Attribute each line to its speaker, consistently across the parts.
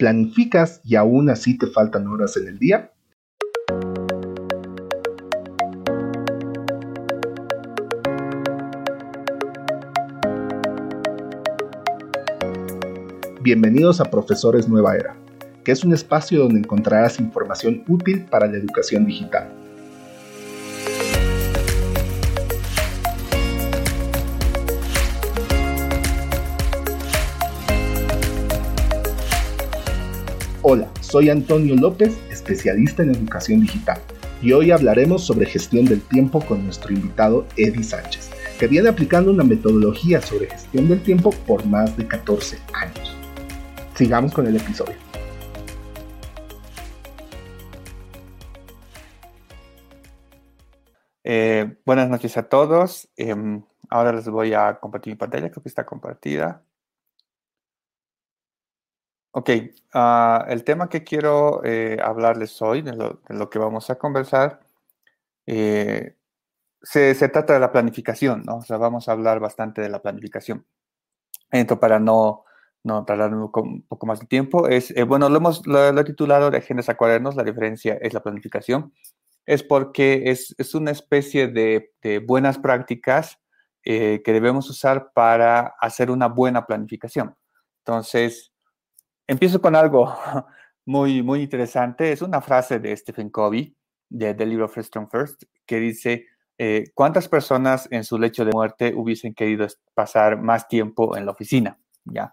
Speaker 1: ¿Planificas y aún así te faltan horas en el día? Bienvenidos a Profesores Nueva Era, que es un espacio donde encontrarás información útil para la educación digital. Hola, soy Antonio López, especialista en educación digital, y hoy hablaremos sobre gestión del tiempo con nuestro invitado Eddie Sánchez, que viene aplicando una metodología sobre gestión del tiempo por más de 14 años. Sigamos con el episodio.
Speaker 2: Eh, buenas noches a todos. Em, ahora les voy a compartir mi pantalla, creo que está compartida. Ok, ah, el tema que quiero eh, hablarles hoy, de lo, que vamos a conversar, eh, se, trata de la planificación, ¿no? O sea, vamos a hablar bastante de la planificación. Entonces, para no no tardar un poco, más de tiempo. Es, eh, bueno, lo hemos lo, titulado de agendas a cuadernos, la diferencia es la planificación. Es porque es, es una especie de, de buenas prácticas que debemos usar para hacer una buena planificación. Entonces, empiezo con algo muy, muy interesante. Es una frase de Stephen Covey, de, del libro First Strong First, que dice, eh, ¿cuántas personas en su lecho de muerte hubiesen querido pasar más tiempo en la oficina? ¿Ya?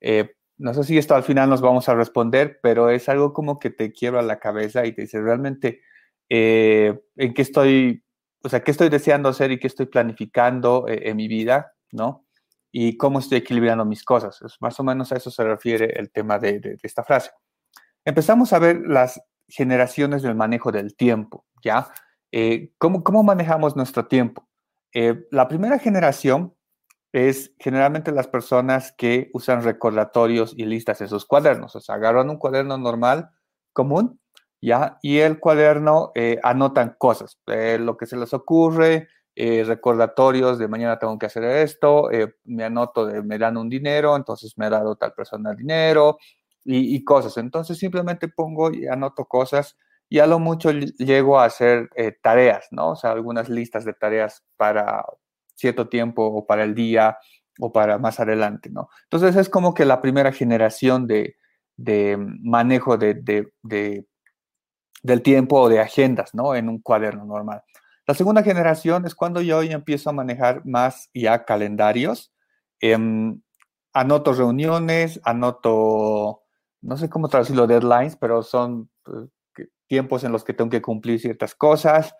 Speaker 2: Eh, no sé si esto al final nos vamos a responder, pero es algo como que te quiebra la cabeza y te dice realmente eh, en qué estoy, o sea, qué estoy deseando hacer y qué estoy planificando en mi vida, ¿no? Y cómo estoy equilibrando mis cosas. Más o menos a eso se refiere el tema de, esta frase. Empezamos a ver las generaciones del manejo del tiempo, ¿ya? ¿cómo, ¿Cómo manejamos nuestro tiempo? la primera generación es generalmente las personas que usan recordatorios y listas en sus cuadernos. O sea, agarran un cuaderno normal, común, ¿ya? Y el cuaderno eh, anotan cosas, eh, lo que se les ocurre, eh, recordatorios de mañana tengo que hacer esto, me anoto de me dan un dinero, entonces me ha dado tal persona dinero y, cosas. Entonces simplemente pongo y anoto cosas y a lo mucho llego a hacer tareas, ¿no? O sea, algunas listas de tareas para, cierto tiempo o para el día o para más adelante, ¿no? Entonces es como que la primera generación de, manejo de, del tiempo o de agendas, ¿no? En un cuaderno normal. La segunda generación es cuando yo empiezo a manejar más ya calendarios. Em, anoto reuniones, anoto, no sé cómo traducirlo, deadlines, pero son eh, tiempos en los que tengo que cumplir ciertas cosas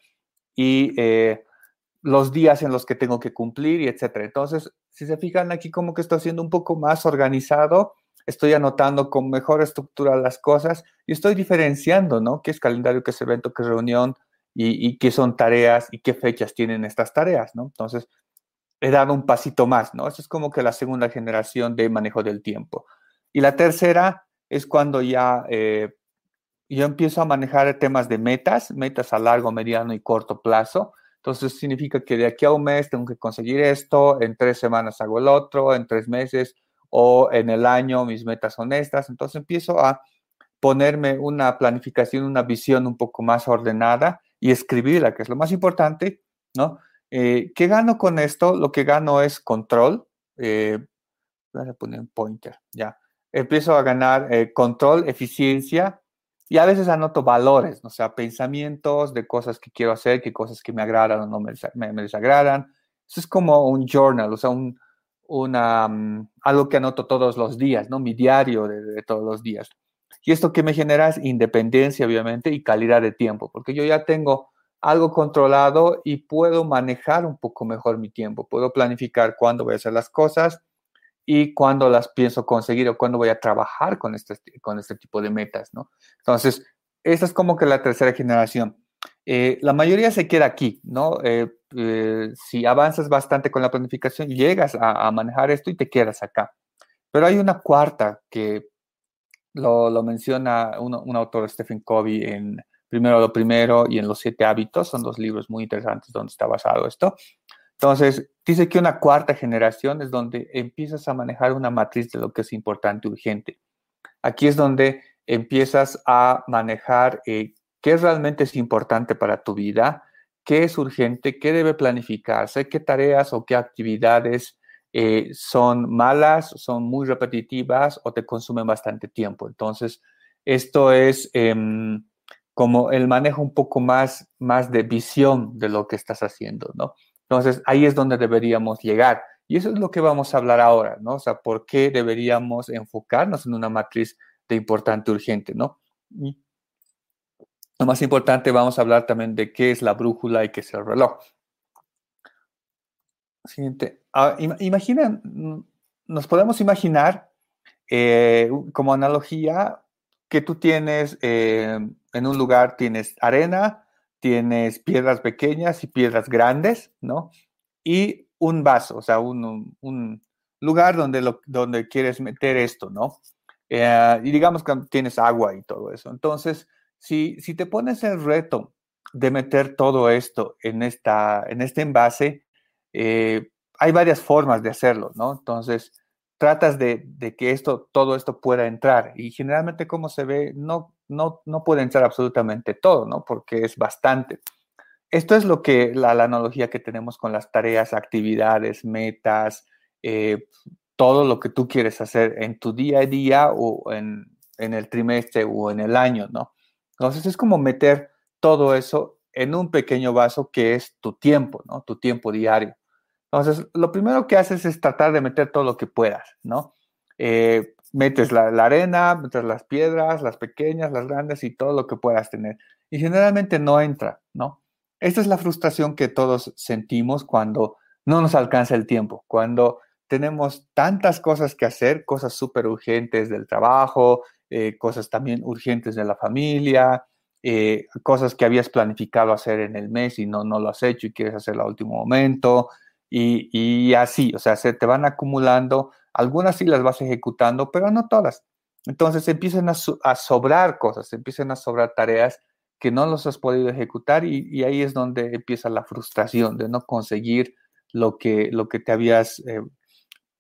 Speaker 2: y eh, los días en los que tengo que cumplir y etcétera. Entonces, si se fijan aquí como que estoy haciendo un poco más organizado, estoy anotando con mejor estructura las cosas y estoy diferenciando, ¿no? ¿Qué es calendario, qué es evento, qué es reunión y, qué son tareas y qué fechas tienen estas tareas, ¿no? Entonces, he dado un pasito más, ¿no? Eso es como que la segunda generación de manejo del tiempo. Y la tercera es cuando ya eh, yo empiezo a manejar temas de metas, metas a largo, mediano y corto plazo entonces significa que de aquí a un mes tengo que conseguir esto, en tres semanas hago el otro, en tres meses o en el año mis metas son estas. Entonces empiezo a ponerme una planificación, una visión un poco más ordenada y escribirla, que es lo más importante, ¿no? Eh, ¿Qué gano con esto? Lo que gano es control. Eh, voy a poner un pointer, ya. Empiezo a ganar eh, control, eficiencia y a veces anoto valores, o sea, pensamientos de cosas que quiero hacer, que cosas que me agradan o no me, desagradan. Eso es como un journal, o sea, un, una, mm, algo que anoto todos los días, ¿no? Mi diario de, todos los días. Y esto que me genera es independencia, obviamente, y calidad de tiempo, porque yo ya tengo algo controlado y puedo manejar un poco mejor mi tiempo. Puedo planificar cuándo voy a hacer las cosas, y cuándo las pienso conseguir o cuándo voy a trabajar con este, con este tipo de metas, ¿no? Entonces, esta es como que la tercera generación. Eh, la mayoría se queda aquí, ¿no? Eh, eh, si avanzas bastante con la planificación, llegas a, manejar esto y te quedas acá. Pero hay una cuarta que lo, lo menciona un, un, autor, Stephen Covey, en Primero lo Primero y en Los Siete Hábitos. Son dos libros muy interesantes donde está basado esto. Entonces, dice que una cuarta generación es donde empiezas a manejar una matriz de lo que es importante, urgente. Aquí es donde empiezas a manejar eh, qué realmente es importante para tu vida, qué es urgente, qué debe planificarse, qué tareas o qué actividades eh, son malas, son muy repetitivas o te consumen bastante tiempo. Entonces, esto es em, como el manejo un poco más, más de visión de lo que estás haciendo, ¿no? Entonces, ahí es donde deberíamos llegar. Y eso es lo que vamos a hablar ahora, ¿no? O sea, ¿por qué deberíamos enfocarnos en una matriz de importante urgente, ¿no? lo más importante, vamos a hablar también de qué es la brújula y qué es el reloj. Siguiente. Ah, imaginen, mm, nos podemos imaginar eh, como analogía que tú tienes eh, en un lugar, tienes arena, tienes piedras pequeñas y piedras grandes, ¿no? Y un vaso, o sea, un, lugar donde, donde quieres meter esto, ¿no? Eh, y digamos que tienes agua y todo eso. Entonces, si, si te pones el reto de meter todo esto en, esta, en este envase, eh, hay varias formas de hacerlo, ¿no? Entonces, tratas de, que esto, todo esto pueda entrar y generalmente como se ve, no, no, no puede entrar absolutamente todo, ¿no? Porque es bastante. Esto es lo que la, analogía que tenemos con las tareas, actividades, metas, eh, todo lo que tú quieres hacer en tu día a día o en, en el trimestre o en el año, ¿no? Entonces es como meter todo eso en un pequeño vaso que es tu tiempo, ¿no? Tu tiempo diario. Entonces, lo primero que haces es tratar de meter todo lo que puedas, ¿no? Eh, metes la, arena, metes las piedras, las pequeñas, las grandes y todo lo que puedas tener. Y generalmente no entra, ¿no? Esta es la frustración que todos sentimos cuando no nos alcanza el tiempo, cuando tenemos tantas cosas que hacer, cosas súper urgentes del trabajo, eh, cosas también urgentes de la familia, eh, cosas que habías planificado hacer en el mes y no, no lo has hecho y quieres hacerlo al último momento, y, así, o sea, se te van acumulando, algunas sí las vas ejecutando, pero no todas. Entonces empiezan a, sobrar cosas, empiezan a sobrar tareas que no los has podido ejecutar y, ahí es donde empieza la frustración de no conseguir lo que, lo que te habías, eh,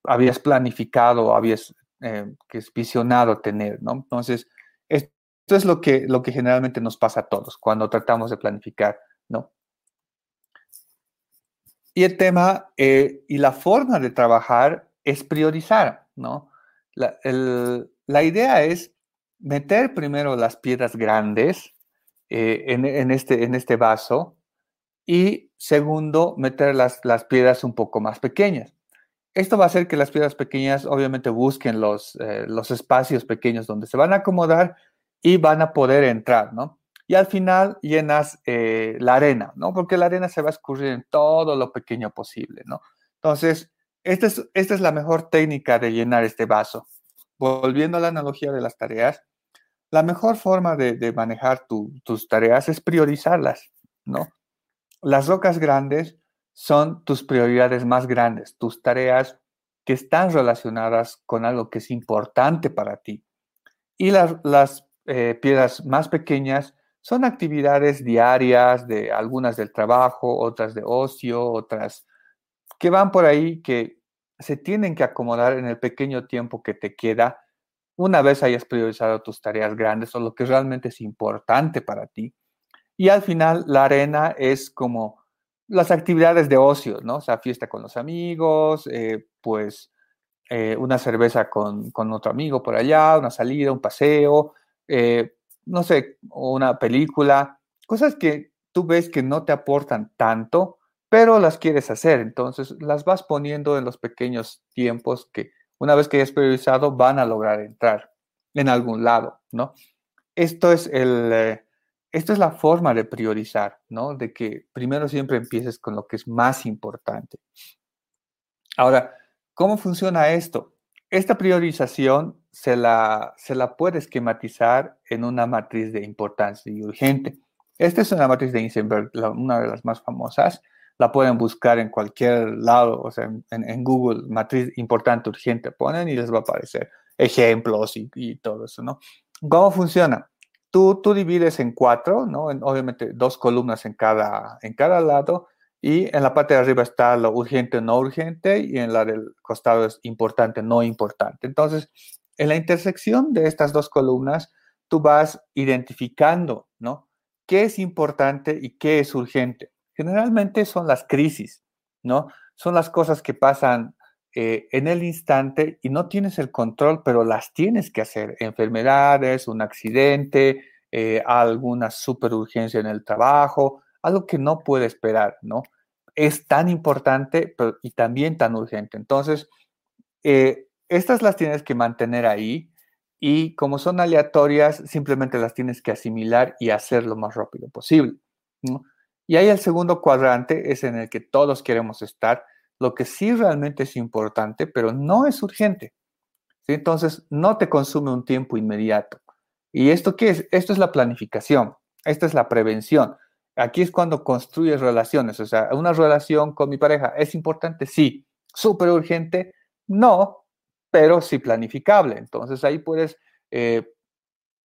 Speaker 2: habías planificado, habías eh, que es visionado tener, ¿no? Entonces, esto es lo que, lo que generalmente nos pasa a todos cuando tratamos de planificar, ¿no? Y el tema eh, y la forma de trabajar es priorizar, ¿no? La, idea es meter primero las piedras grandes eh, en, este, en este vaso y segundo, meter las, las piedras un poco más pequeñas. Esto va a hacer que las piedras pequeñas obviamente busquen los, eh, los espacios pequeños donde se van a acomodar y van a poder entrar, ¿no? Y al final llenas eh, la arena, ¿no? Porque la arena se va a escurrir en todo lo pequeño posible, ¿no? Entonces, esta es, esta es la mejor técnica de llenar este vaso. Volviendo a la analogía de las tareas, la mejor forma de, manejar tus tareas es priorizarlas, ¿no? Las rocas grandes son tus prioridades más grandes, tus tareas que están relacionadas con algo que es importante para ti. Y las, las eh, piedras más pequeñas son actividades diarias de algunas del trabajo, otras de ocio, otras que van por ahí que se tienen que acomodar en el pequeño tiempo que te queda una vez hayas priorizado tus tareas grandes o lo que realmente es importante para ti. Y al final la arena es como las actividades de ocio, ¿no? O sea, fiesta con los amigos, eh, pues eh, una cerveza con, con, otro amigo por allá, una salida, un paseo, eh, no sé, una película, cosas que tú ves que no te aportan tanto, pero las quieres hacer. Entonces las vas poniendo en los pequeños tiempos que una vez que hayas priorizado van a lograr entrar en algún lado, ¿no? Esto es el, eh, es la forma de priorizar, ¿no? De que primero siempre empieces con lo que es más importante. Ahora, ¿cómo funciona esto? Esta priorización se la, se la puede esquematizar en una matriz de importancia y urgente. Esta es una matriz de Eisenberg, una de las más famosas. La pueden buscar en cualquier lado, o sea, en, Google, matriz importante, urgente, ponen y les va a aparecer ejemplos y, todo eso, ¿no? ¿Cómo funciona? Tú, tú divides en cuatro, ¿no? obviamente dos columnas en cada, en cada lado y en la parte de arriba está lo urgente, no urgente y en la del costado es importante, no importante. Entonces, En la intersección de estas dos columnas, tú vas identificando, ¿no? ¿Qué es importante y qué es urgente? Generalmente son las crisis, ¿no? Son las cosas que pasan eh, en el instante y no tienes el control, pero las tienes que hacer. Enfermedades, un accidente, eh, alguna superurgencia en el trabajo, algo que no puede esperar, ¿no? Es tan importante y también tan urgente. Entonces, eh, estas las tienes que mantener ahí y como son aleatorias, simplemente las tienes que asimilar y hacer lo más rápido posible. Y ahí el segundo cuadrante es en el que todos queremos estar, lo que sí realmente es importante, pero no es urgente. Entonces, no te consume un tiempo inmediato. ¿Y esto qué es? Esto es la planificación, esta es la prevención. Aquí es cuando construyes relaciones, o sea, una relación con mi pareja, ¿es importante? Sí. ¿Súper urgente? No, pero sí planificable. Entonces ahí puedes eh,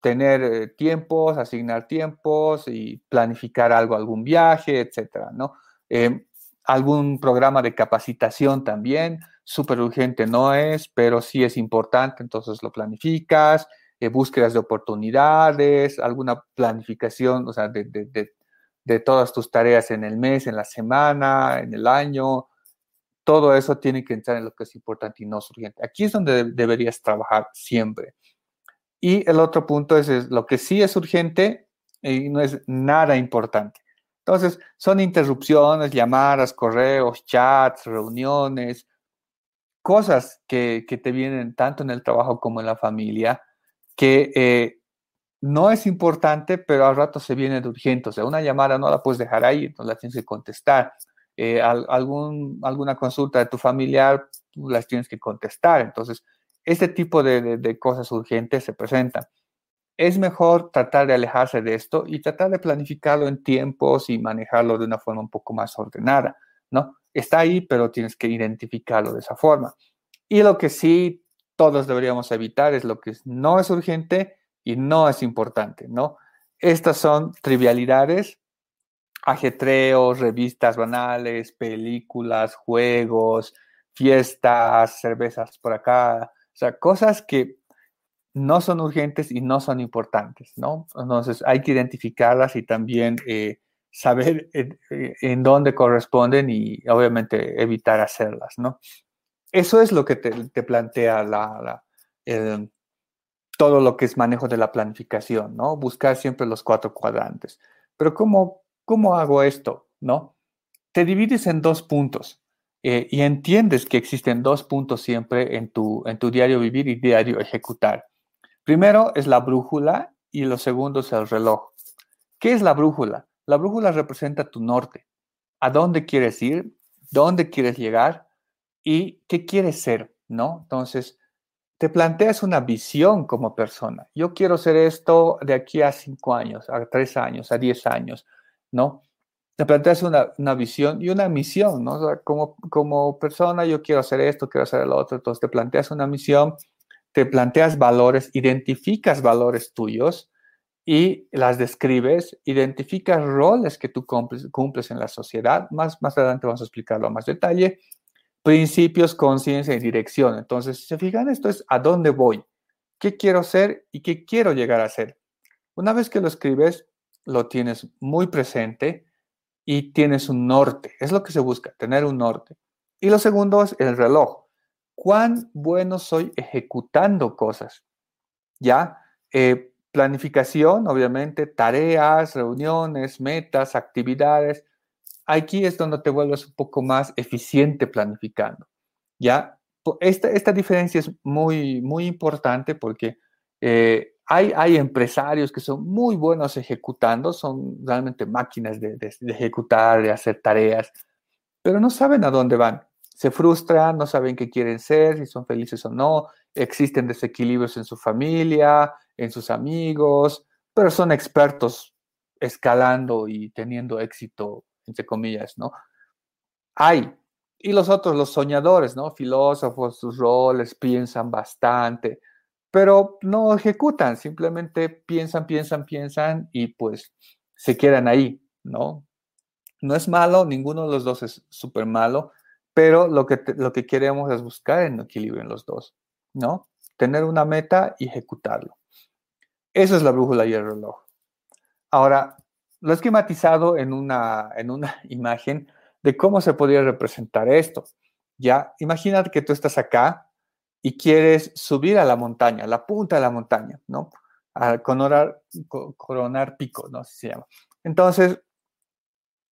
Speaker 2: tener eh, tiempos, asignar tiempos y planificar algo, algún viaje, etcétera, ¿no? Em, algún programa de capacitación también, súper urgente no es, pero sí es importante, entonces lo planificas, eh, búsquedas de oportunidades, alguna planificación, o sea, de, de todas tus tareas en el mes, en la semana, en el año, todo eso tiene que entrar en lo que es importante y no es urgente. Aquí es donde deberías trabajar siempre. Y el otro punto es, lo que sí es urgente y no es nada importante. Entonces, son interrupciones, llamadas, correos, chats, reuniones, cosas que, te vienen tanto en el trabajo como en la familia, que eh, no es importante, pero al rato se viene de urgente. O sea, una llamada no la puedes dejar ahí, entonces la tienes que contestar. Eh, algún, alguna consulta de tu familiar, las tienes que contestar. Entonces, este tipo de, cosas urgentes se presentan. Es mejor tratar de alejarse de esto y tratar de planificarlo en tiempos y manejarlo de una forma un poco más ordenada, ¿no? Está ahí, pero tienes que identificarlo de esa forma. Y lo que sí todos deberíamos evitar es lo que no es urgente y no es importante, ¿no? Estas son trivialidades ajetreos, revistas banales, películas, juegos, fiestas, cervezas por acá, o sea, cosas que no son urgentes y no son importantes, ¿no? Entonces hay que identificarlas y también eh, saber eh, en, dónde corresponden y obviamente evitar hacerlas, ¿no? Eso es lo que te, plantea la, todo lo que es manejo de la planificación, ¿no? Buscar siempre los cuatro cuadrantes. Pero ¿cómo ¿Cómo hago esto? ¿No? Te divides en dos puntos eh, y entiendes que existen dos puntos siempre en tu, en tu diario vivir y diario ejecutar. Primero es la brújula y lo segundo es el reloj. ¿Qué es la brújula? La brújula representa tu norte. ¿A dónde quieres ir? ¿Dónde quieres llegar? ¿Y qué quieres ser? ¿No? Entonces, te planteas una visión como persona. Yo quiero ser esto de aquí a cinco años, a tres años, a diez años. ¿no? Te planteas una, una visión y una misión, ¿no? como, como persona yo quiero hacer esto, quiero hacer lo otro, entonces te planteas una misión, te planteas valores, identificas valores tuyos y las describes, identificas roles que tú cumples, cumples en la sociedad, más, más adelante vamos a explicarlo a más detalle, principios, conciencia y dirección. Entonces, si se fijan, esto es a dónde voy, qué quiero ser y qué quiero llegar a ser. Una vez que lo escribes, lo tienes muy presente y tienes un norte. Es lo que se busca, tener un norte. Y lo segundo es el reloj. ¿Cuán bueno soy ejecutando cosas? ¿Ya? Eh, planificación, obviamente, tareas, reuniones, metas, actividades. Aquí es donde te vuelves un poco más eficiente planificando. ¿Ya? Esta, esta diferencia es muy, muy importante porque eh, hay, empresarios que son muy buenos ejecutando, son realmente máquinas de, ejecutar, de hacer tareas, pero no saben a dónde van. Se frustran, no saben qué quieren ser, si son felices o no, existen desequilibrios en su familia, en sus amigos, pero son expertos escalando y teniendo éxito, entre comillas, ¿no? Hay. Y los otros, los soñadores, ¿no? Filósofos, sus roles, piensan bastante, pero no ejecutan, simplemente piensan, piensan, piensan y pues se quedan ahí, ¿no? No es malo, ninguno de los dos es súper malo, pero lo que, lo que queremos es buscar el equilibrio en los dos, ¿no? tener una meta y ejecutarlo. Eso es la brújula y el reloj. Ahora, lo he esquematizado en una, en una imagen de cómo se podría representar esto. Ya, imagínate que tú estás acá y quieres subir a la montaña, la punta de la montaña, ¿no? A coronar, coronar pico, ¿no? Así se llama. Entonces,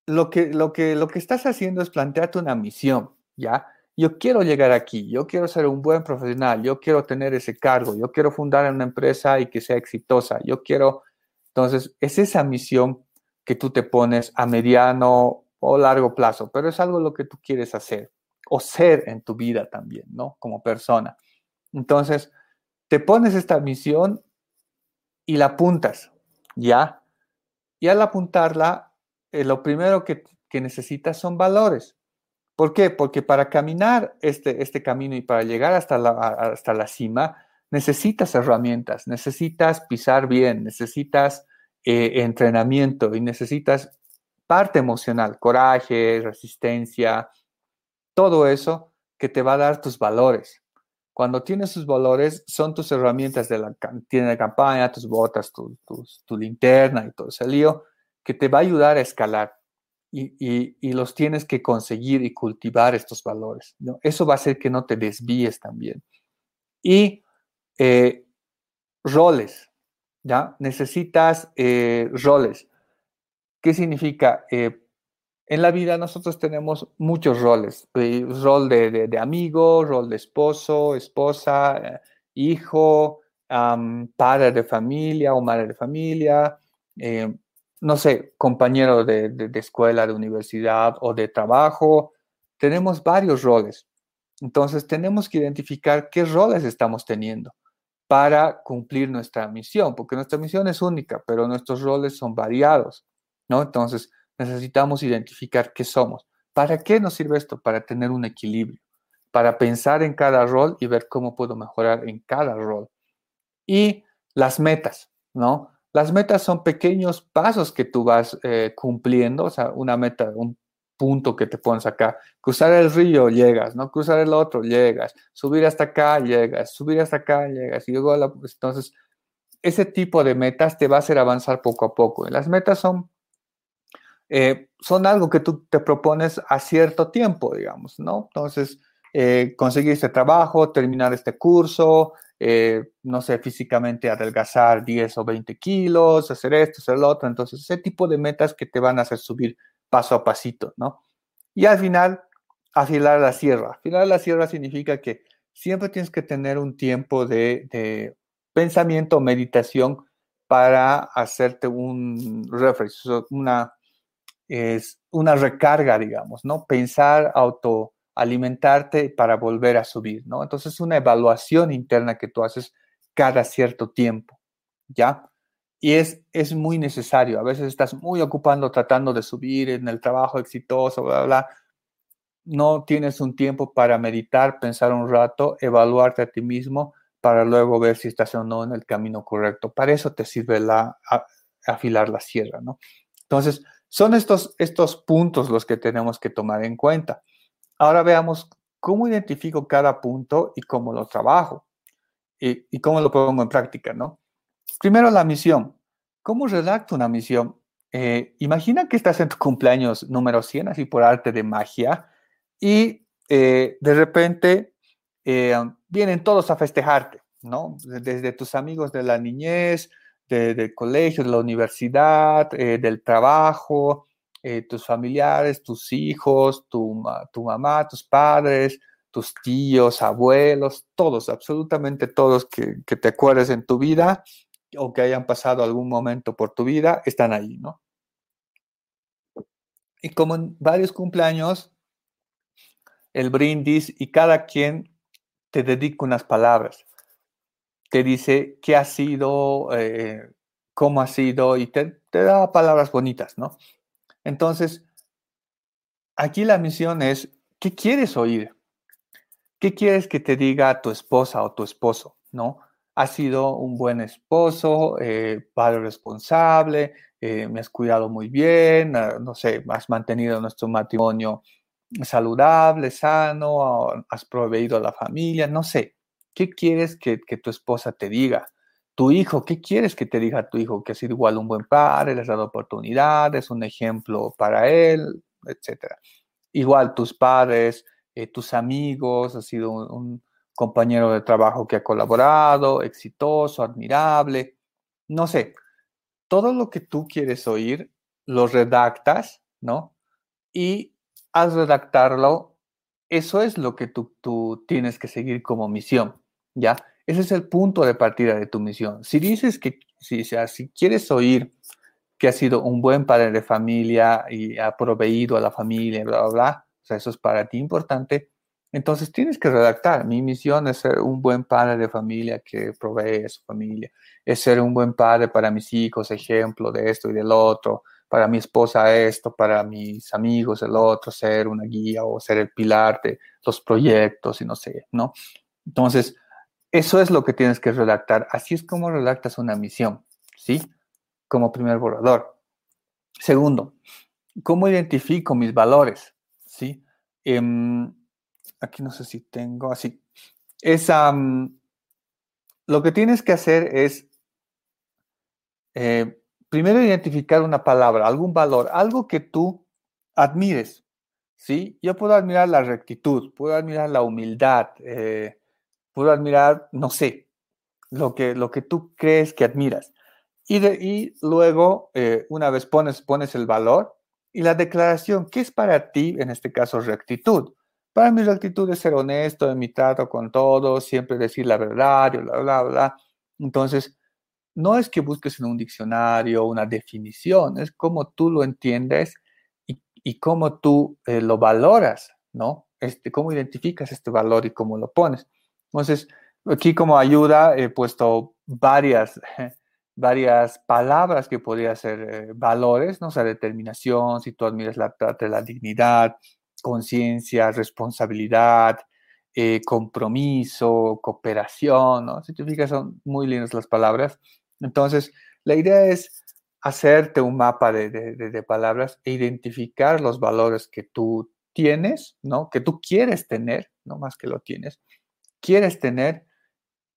Speaker 2: lo que, lo, que, lo que estás haciendo es plantearte una misión, ¿ya? Yo quiero llegar aquí, yo quiero ser un buen profesional, yo quiero tener ese cargo, yo quiero fundar una empresa y que sea exitosa, yo quiero... Entonces, es esa misión que tú te pones a mediano o largo plazo, pero es algo lo que tú quieres hacer o ser en tu vida también, ¿no? Como persona. Entonces, te pones esta misión y la apuntas, ¿ya? Y al apuntarla, eh, lo primero que, necesitas son valores. ¿Por qué? Porque para caminar este, este camino y para llegar hasta la, hasta la cima, necesitas herramientas, necesitas pisar bien, necesitas eh, entrenamiento y necesitas parte emocional, coraje, resistencia, todo eso que te va a dar tus valores. Cuando tienes tus valores, son tus herramientas de la tienda de campaña, tus botas, tu, tu, linterna y todo ese lío, que te va a ayudar a escalar. Y, los tienes que conseguir y cultivar estos valores. ¿no? Eso va a hacer que no te desvíes también. Y eh, roles, ¿ya? Necesitas eh, roles. ¿Qué significa? Eh, en la vida nosotros tenemos muchos roles, eh, rol de, amigo, rol de esposo, esposa, hijo, padre de familia o madre de familia, no sé, compañero de, de, escuela, de universidad o de trabajo. Tenemos varios roles. Entonces tenemos que identificar qué roles estamos teniendo para cumplir nuestra misión, porque nuestra misión es única, pero nuestros roles son variados, ¿no? Entonces, necesitamos identificar qué somos. ¿Para qué nos sirve esto? Para tener un equilibrio, para pensar en cada rol y ver cómo puedo mejorar en cada rol. Y las metas, ¿no? Las metas son pequeños pasos que tú vas eh, cumpliendo, o sea, una meta, un punto que te pones acá. Cruzar el río, llegas, ¿no? Cruzar el otro, llegas. Subir hasta acá, llegas. Subir hasta acá, llegas. Y luego, entonces, ese tipo de metas te va a hacer avanzar poco a poco. las metas son eh, son algo que tú te propones a cierto tiempo, digamos, ¿no? Entonces, eh, conseguir este trabajo, terminar este curso, eh, no sé, físicamente adelgazar 10 o 20 kilos, hacer esto, hacer lo otro. Entonces, ese tipo de metas que te van a hacer subir paso a pasito, ¿no? Y al final, afilar la sierra. Afilar la sierra significa que siempre tienes que tener un tiempo de, pensamiento, meditación para hacerte un refresh, una es una recarga, digamos, ¿no? Pensar, autoalimentarte para volver a subir, ¿no? Entonces es una evaluación interna que tú haces cada cierto tiempo, ¿ya? Y es, es muy necesario. A veces estás muy ocupando tratando de subir en el trabajo exitoso, bla, bla. No tienes un tiempo para meditar, pensar un rato, evaluarte a ti mismo para luego ver si estás o no en el camino correcto. Para eso te sirve la, afilar la sierra, ¿no? Entonces, son estos, estos puntos los que tenemos que tomar en cuenta. Ahora veamos cómo identifico cada punto y cómo lo trabajo y, cómo lo pongo en práctica, ¿no? Primero la misión. ¿Cómo redacto una misión? Eh, imagina que estás en tu cumpleaños número 100, así por arte de magia, y eh, de repente eh, vienen todos a festejarte, ¿no? Desde tus amigos de la niñez, del colegio, de la universidad, del trabajo, tus familiares, tus hijos, tu, tu mamá, tus padres, tus tíos, abuelos, todos, absolutamente todos que, que, te acuerdes en tu vida o que hayan pasado algún momento por tu vida, están ahí, ¿no? Y como en varios cumpleaños, el brindis y cada quien te dedica unas palabras te dice qué ha sido, eh, cómo ha sido y te, da palabras bonitas, ¿no? Entonces, aquí la misión es, ¿qué quieres oír? ¿Qué quieres que te diga tu esposa o tu esposo, ¿no? Has sido un buen esposo, eh, padre responsable, eh, me has cuidado muy bien, ah, no sé, has mantenido nuestro matrimonio saludable, sano, has proveído a la familia, no sé, ¿Qué quieres que, tu esposa te diga? Tu hijo, ¿qué quieres que te diga tu hijo? Que ha sido igual un buen padre, le has dado oportunidades, un ejemplo para él, etcétera. Igual tus padres, eh, tus amigos, ha sido un, compañero de trabajo que ha colaborado, exitoso, admirable, no sé, todo lo que tú quieres oír, lo redactas, ¿no? Y al redactarlo, eso es lo que tú, tú tienes que seguir como misión, ¿ya? Ese es el punto de partida de tu misión. Si dices que, si, sea, si quieres oír que ha sido un buen padre de familia y ha proveído a la familia, bla, bla, bla, o sea, eso es para ti importante, entonces tienes que redactar. Mi misión es ser un buen padre de familia que provee a su familia. Es ser un buen padre para mis hijos, ejemplo de esto y del otro. Para mi esposa esto, para mis amigos el otro, ser una guía o ser el pilar de los proyectos y no sé, ¿no? Entonces, eso es lo que tienes que redactar. Así es como redactas una misión, ¿sí? Como primer borrador. Segundo, ¿cómo identifico mis valores? ¿Sí? Em, aquí no sé si tengo así. Es, lo que tienes que hacer es eh, primero identificar una palabra, algún valor, algo que tú admires. ¿sí? Yo puedo admirar la rectitud, puedo admirar la humildad, eh, puedo admirar, no sé, lo que, lo que tú crees que admiras. Y, y luego, eh, una vez pones, pones el valor y la declaración, ¿qué es para ti, en este caso, rectitud? Para mí la actitud es ser honesto en mi trato con todos, siempre decir la verdad, bla, bla, bla. Entonces, no es que busques en un diccionario una definición, es como tú lo entiendes y, y cómo tú eh, lo valoras, ¿no? Este, cómo identificas este valor y cómo lo pones. Entonces, aquí como ayuda he puesto varias, varias palabras que podrían ser eh, valores, ¿no? O sea, determinación, si tú admiras la, la dignidad, conciencia, responsabilidad, eh, compromiso, cooperación, ¿no? Si te fijas, son muy lindas las palabras. Entonces, la idea es hacerte un mapa de, palabras e identificar los valores que tú tienes, ¿no? Que tú quieres tener, no más que lo tienes, quieres tener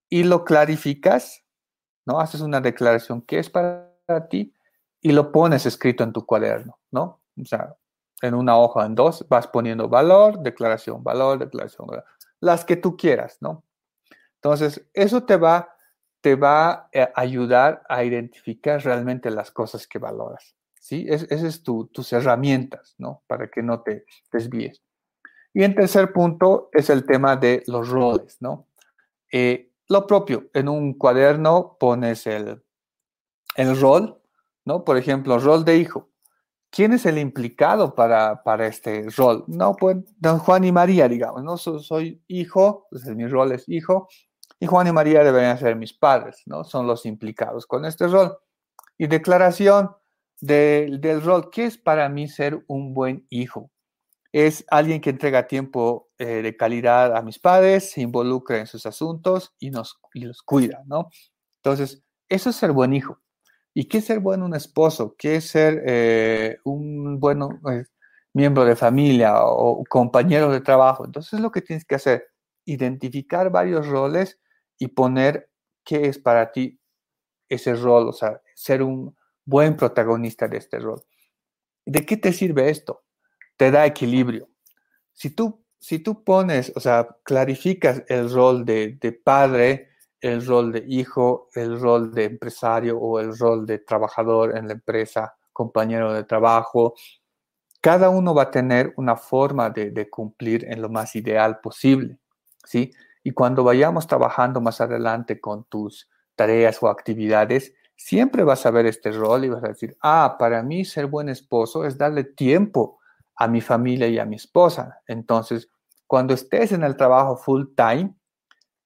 Speaker 2: y lo clarificas, ¿no? Haces una declaración que es para ti y lo pones escrito en tu cuaderno, ¿no? O sea, en una hoja, en dos, vas poniendo valor, declaración, valor, declaración, las que tú quieras, ¿no? Entonces, eso te va, te va a ayudar a identificar realmente las cosas que valoras, ¿sí? Es, esas es tu, tus herramientas, ¿no? Para que no te desvíes. Y en tercer punto es el tema de los roles, ¿no? Eh, lo propio, en un cuaderno pones el, el rol, ¿no? Por ejemplo, rol de hijo. ¿Quién es el implicado para, para este rol? No, pues don Juan y María, digamos, ¿no? soy hijo, pues mi rol es hijo, y Juan y María deberían ser mis padres, ¿no? Son los implicados con este rol. Y declaración del rol, ¿qué es para mí ser un buen hijo? Es alguien que entrega tiempo eh, de calidad a mis padres, se involucra en sus asuntos y, nos, y los cuida, ¿no? Entonces, eso es ser buen hijo. ¿Y qué es ser bueno un esposo? ¿Qué es ser eh, un buen eh, miembro de familia o compañero de trabajo? Entonces lo que tienes que hacer, identificar varios roles y poner qué es para ti ese rol, o sea, ser un buen protagonista de este rol. ¿De qué te sirve esto? Te da equilibrio. Si tú, si tú pones, o sea, clarificas el rol de, de padre, el rol de hijo, el rol de empresario o el rol de trabajador en la empresa, compañero de trabajo. Cada uno va a tener una forma de, cumplir en lo más ideal posible, ¿sí? Y cuando vayamos trabajando más adelante con tus tareas o actividades, siempre vas a ver este rol y vas a decir, ah, para mí ser buen esposo es darle tiempo a mi familia y a mi esposa. Entonces, cuando estés en el trabajo full time,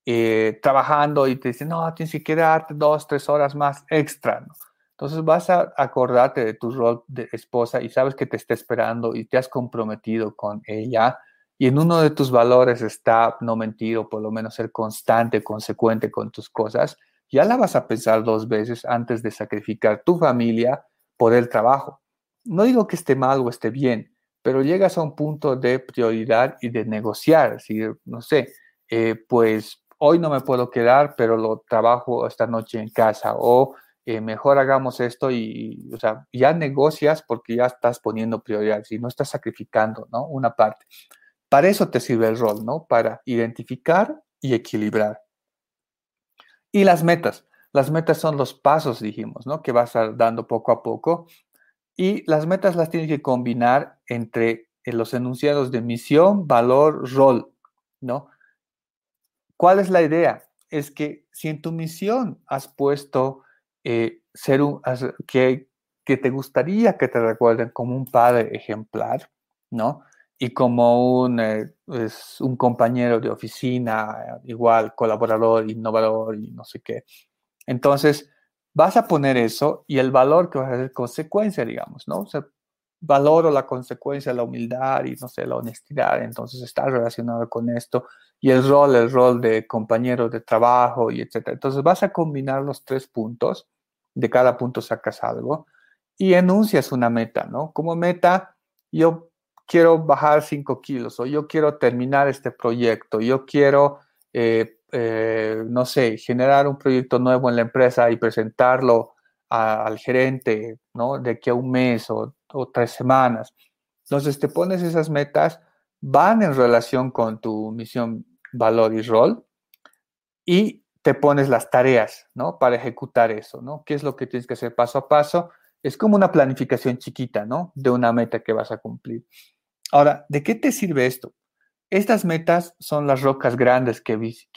Speaker 2: eh, trabajando y te dicen, no, tienes que quedarte dos, tres horas más extra. Entonces vas a acordarte de tu rol de esposa y sabes que te está esperando y te has comprometido con ella. Y en uno de tus valores está no mentir o por lo menos ser constante, consecuente con tus cosas. Ya la vas a pensar dos veces antes de sacrificar tu familia por el trabajo. No digo que esté mal o esté bien, pero llegas a un punto de prioridad y de negociar. Decir, no sé, eh, pues hoy no me puedo quedar, pero lo trabajo esta noche en casa o eh, mejor hagamos esto y, o sea, ya negocias porque ya estás poniendo prioridades y no estás sacrificando, ¿no? Una parte. Para eso te sirve el rol, ¿no? Para identificar y equilibrar. Y las metas. Las metas son los pasos, dijimos, ¿no? Que vas dando poco a poco. Y las metas las tienes que combinar entre eh, los enunciados de misión, valor, rol, ¿no? ¿Cuál es la idea? Es que si en tu misión has puesto eh, ser un, que, que te gustaría que te recuerden como un padre ejemplar, ¿no? Y como un, eh, es un compañero de oficina, igual, colaborador, innovador y no sé qué. Entonces, vas a poner eso y el valor que vas a hacer consecuencia, digamos, ¿no? O sea, valoro la consecuencia, la humildad y, no sé, la honestidad, entonces está relacionado con esto, y el rol, el rol de compañero de trabajo y etcétera. Entonces vas a combinar los tres puntos, de cada punto sacas algo y enuncias una meta, ¿no? Como meta, yo quiero bajar 5 kilos o yo quiero terminar este proyecto, yo quiero, eh, eh, no sé, generar un proyecto nuevo en la empresa y presentarlo al gerente, ¿no? De a un mes o, o tres semanas. Entonces te pones esas metas, van en relación con tu misión, valor y rol y te pones las tareas, ¿no? Para ejecutar eso, ¿no? ¿Qué es lo que tienes que hacer paso a paso? Es como una planificación chiquita, ¿no? De una meta que vas a cumplir. Ahora, ¿de qué te sirve esto? Estas metas son las rocas grandes que,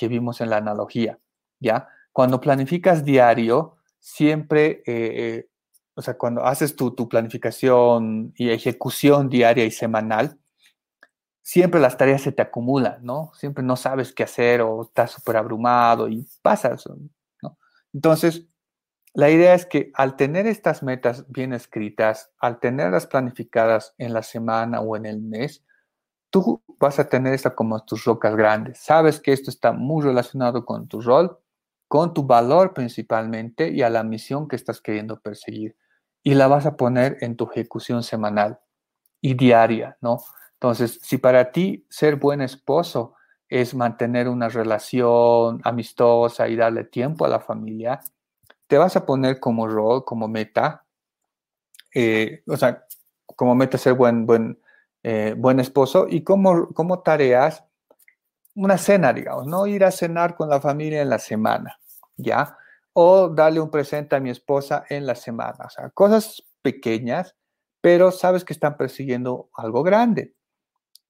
Speaker 2: vimos en la analogía, ¿ya? Cuando planificas diario, siempre, eh, eh, o sea, cuando haces tu, tu planificación y ejecución diaria y semanal, siempre las tareas se te acumulan, ¿no? Siempre no sabes qué hacer o estás súper abrumado y pasas, ¿no? Entonces, la idea es que al tener estas metas bien escritas, al tenerlas planificadas en la semana o en el mes, tú vas a tener esta como tus rocas grandes. Sabes que esto está muy relacionado con tu rol, con tu valor principalmente y a la misión que estás queriendo perseguir. Y la vas a poner en tu ejecución semanal y diaria, ¿no? Entonces, si para ti ser buen esposo es mantener una relación amistosa y darle tiempo a la familia, te vas a poner como rol, como meta, eh, o sea, como meta ser buen, buen, eh, buen esposo y como, como tareas una cena, digamos, no ir a cenar con la familia en la semana, ¿ya? O darle un presente a mi esposa en la semana, o sea, cosas pequeñas, pero sabes que están persiguiendo algo grande.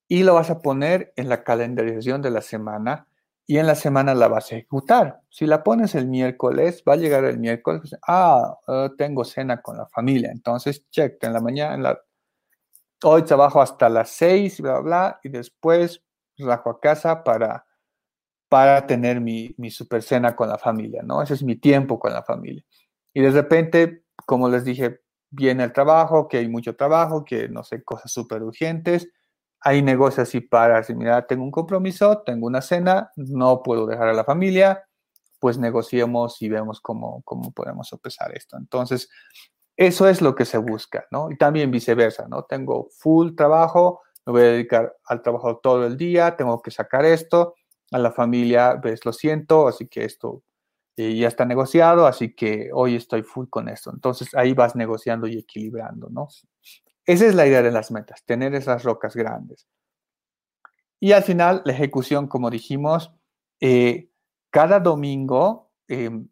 Speaker 2: Y lo vas a poner en la calendarización de la semana y en la semana la vas a ejecutar. Si la pones el miércoles, va a llegar el miércoles, ah, eh, tengo cena con la familia, entonces check, en la mañana, en la, hoy trabajo hasta las seis, bla, bla, bla, y después rajo a casa para, para tener mi, mi super cena con la familia, ¿no? Ese es mi tiempo con la familia. Y de repente, como les dije, viene el trabajo, que hay mucho trabajo, que no sé, cosas súper urgentes, hay negocios y para, si mira, tengo un compromiso, tengo una cena, no puedo dejar a la familia, pues negociemos y vemos cómo, cómo podemos sopesar esto. Entonces, eso es lo que se busca, ¿no? Y también viceversa, ¿no? Tengo full trabajo, me voy a dedicar al trabajo todo el día, tengo que sacar esto, a la familia, ves, lo siento, así que esto eh, ya está negociado, así que hoy estoy full con esto. Entonces ahí vas negociando y equilibrando, ¿no? Esa es la idea de las metas, tener esas rocas grandes. Y al final, la ejecución, como dijimos, eh, cada domingo, em,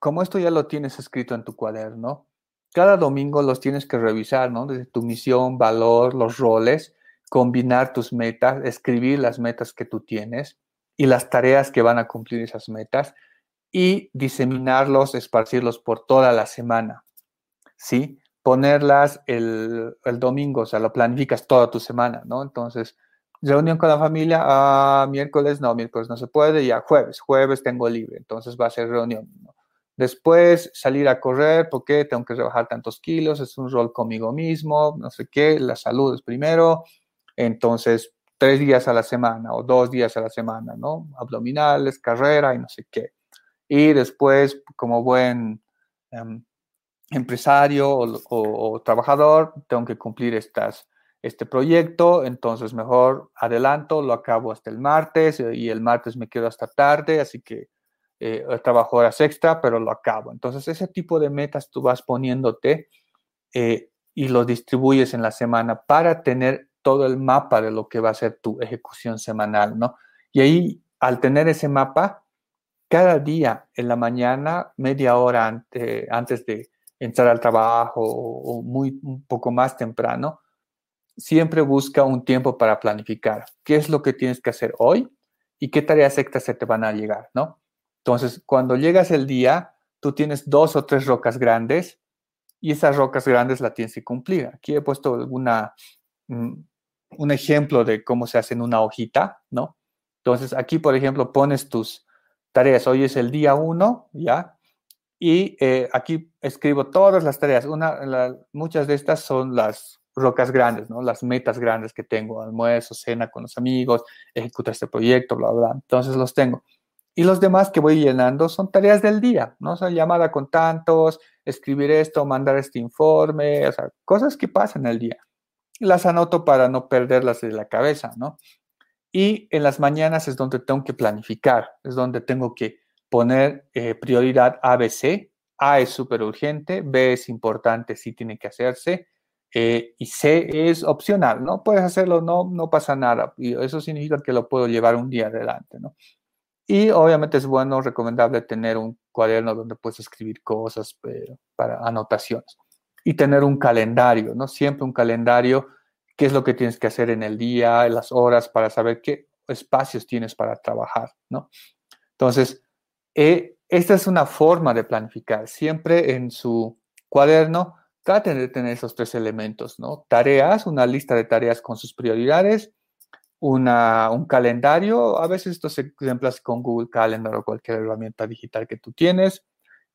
Speaker 2: como esto ya lo tienes escrito en tu cuaderno, cada domingo los tienes que revisar, ¿no? Desde tu misión, valor, los roles, combinar tus metas, escribir las metas que tú tienes y las tareas que van a cumplir esas metas y diseminarlos, esparcirlos por toda la semana, ¿sí? ponerlas el, domingo, o sea, lo planificas toda tu semana, ¿no? Entonces, reunión con la familia, ah, miércoles, no, miércoles no se puede, ya jueves, jueves tengo libre, entonces va a ser reunión. Después salir a correr, porque tengo que rebajar tantos kilos, es un rol conmigo mismo, no sé qué, la salud es primero, entonces tres días a la semana o dos días a la semana, ¿no? Abdominales, carrera y no sé qué. Y después, como buen em, empresario o, trabajador, tengo que cumplir estas, este proyecto, entonces mejor adelanto, lo acabo hasta el martes y el martes me quedo hasta tarde, así que eh, trabajo horas extra, pero lo acabo. Entonces ese tipo de metas tú vas poniéndote eh, y lo distribuyes en la semana para tener todo el mapa de lo que va a ser tu ejecución semanal, ¿no? Y ahí, al tener ese mapa, cada día en la mañana, media hora antes de entrar al trabajo o, muy un poco más temprano, siempre busca un tiempo para planificar qué es lo que tienes que hacer hoy y qué tareas extras se te van a llegar, ¿no? Entonces, cuando llegas el día, tú tienes dos o tres rocas grandes y esas rocas grandes la tienes que cumplir. Aquí he puesto alguna, mm, un ejemplo de cómo se hace en una hojita, ¿no? Entonces, aquí, por ejemplo, pones tus tareas. Hoy es el día uno, ¿ya? Y eh, aquí escribo todas las tareas. Una, muchas de estas son las rocas grandes, ¿no? Las metas grandes que tengo, almuerzo, cena con los amigos, ejecutar este proyecto, bla, bla. Entonces los tengo. Y los demás que voy llenando son tareas del día, ¿no? O sea, llamada con tantos, escribir esto, mandar este informe, o sea, cosas que pasan el día. Las anoto para no perderlas de la cabeza, ¿no? Y en las mañanas es donde tengo que planificar, es donde tengo que poner eh, prioridad ABC. A es súper urgente, B es importante, sí tiene que hacerse, eh, y C es opcional, ¿no? Puedes hacerlo, no, no pasa nada. Y eso significa que lo puedo llevar un día adelante, ¿no? Y obviamente es bueno, recomendable tener un cuaderno donde puedes escribir cosas para anotaciones. Y tener un calendario, ¿no? Siempre un calendario, qué es lo que tienes que hacer en el día, en las horas, para saber qué espacios tienes para trabajar, ¿no? Entonces, eh, esta es una forma de planificar. Siempre en su cuaderno traten de tener esos tres elementos, ¿no? Tareas, una lista de tareas con sus prioridades, una, un calendario, a veces esto se con Google Calendar o cualquier herramienta digital que tú tienes,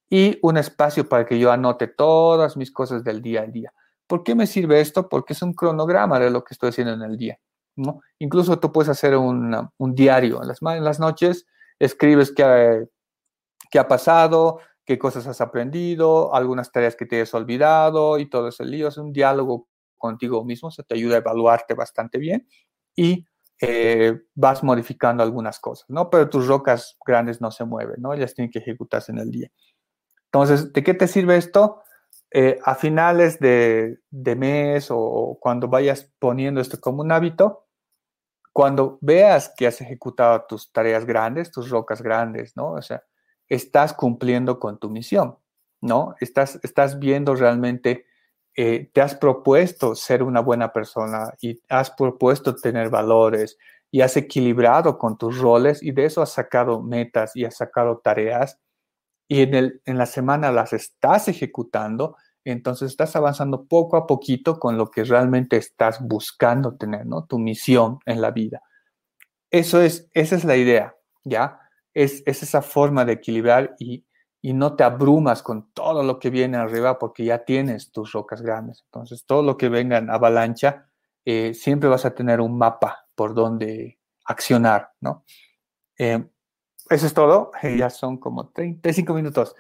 Speaker 2: y un espacio para que yo anote todas mis cosas del día a día. ¿Por qué me sirve esto? Porque es un cronograma de lo que estoy haciendo en el día. ¿no? Incluso tú puedes hacer un, un diario. En las, en las, noches escribes qué, qué ha pasado, qué cosas has aprendido, algunas tareas que te has olvidado y todo ese lío. Es un diálogo contigo mismo, se te ayuda a evaluarte bastante bien y eh, vas modificando algunas cosas, ¿no? Pero tus rocas grandes no se mueven, ¿no? Ellas tienen que ejecutarse en el día. Entonces, ¿de qué te sirve esto? Eh, a finales de, mes o cuando vayas poniendo esto como un hábito, cuando veas que has ejecutado tus tareas grandes, tus rocas grandes, ¿no? O sea, estás cumpliendo con tu misión, ¿no? Estás, estás viendo realmente eh, te has propuesto ser una buena persona y has propuesto tener valores y has equilibrado con tus roles y de eso has sacado metas y has sacado tareas y en, el, en la semana las estás ejecutando, entonces estás avanzando poco a poquito con lo que realmente estás buscando tener, ¿no? Tu misión en la vida. Eso es, esa es la idea, ¿ya? Es, es esa forma de equilibrar y, y no te abrumas con todo lo que viene arriba porque ya tienes tus rocas grandes. Entonces, todo lo que venga en avalancha, eh, siempre vas a tener un mapa por donde accionar, ¿no? Eh, eso es todo. ya son como 35 minutos.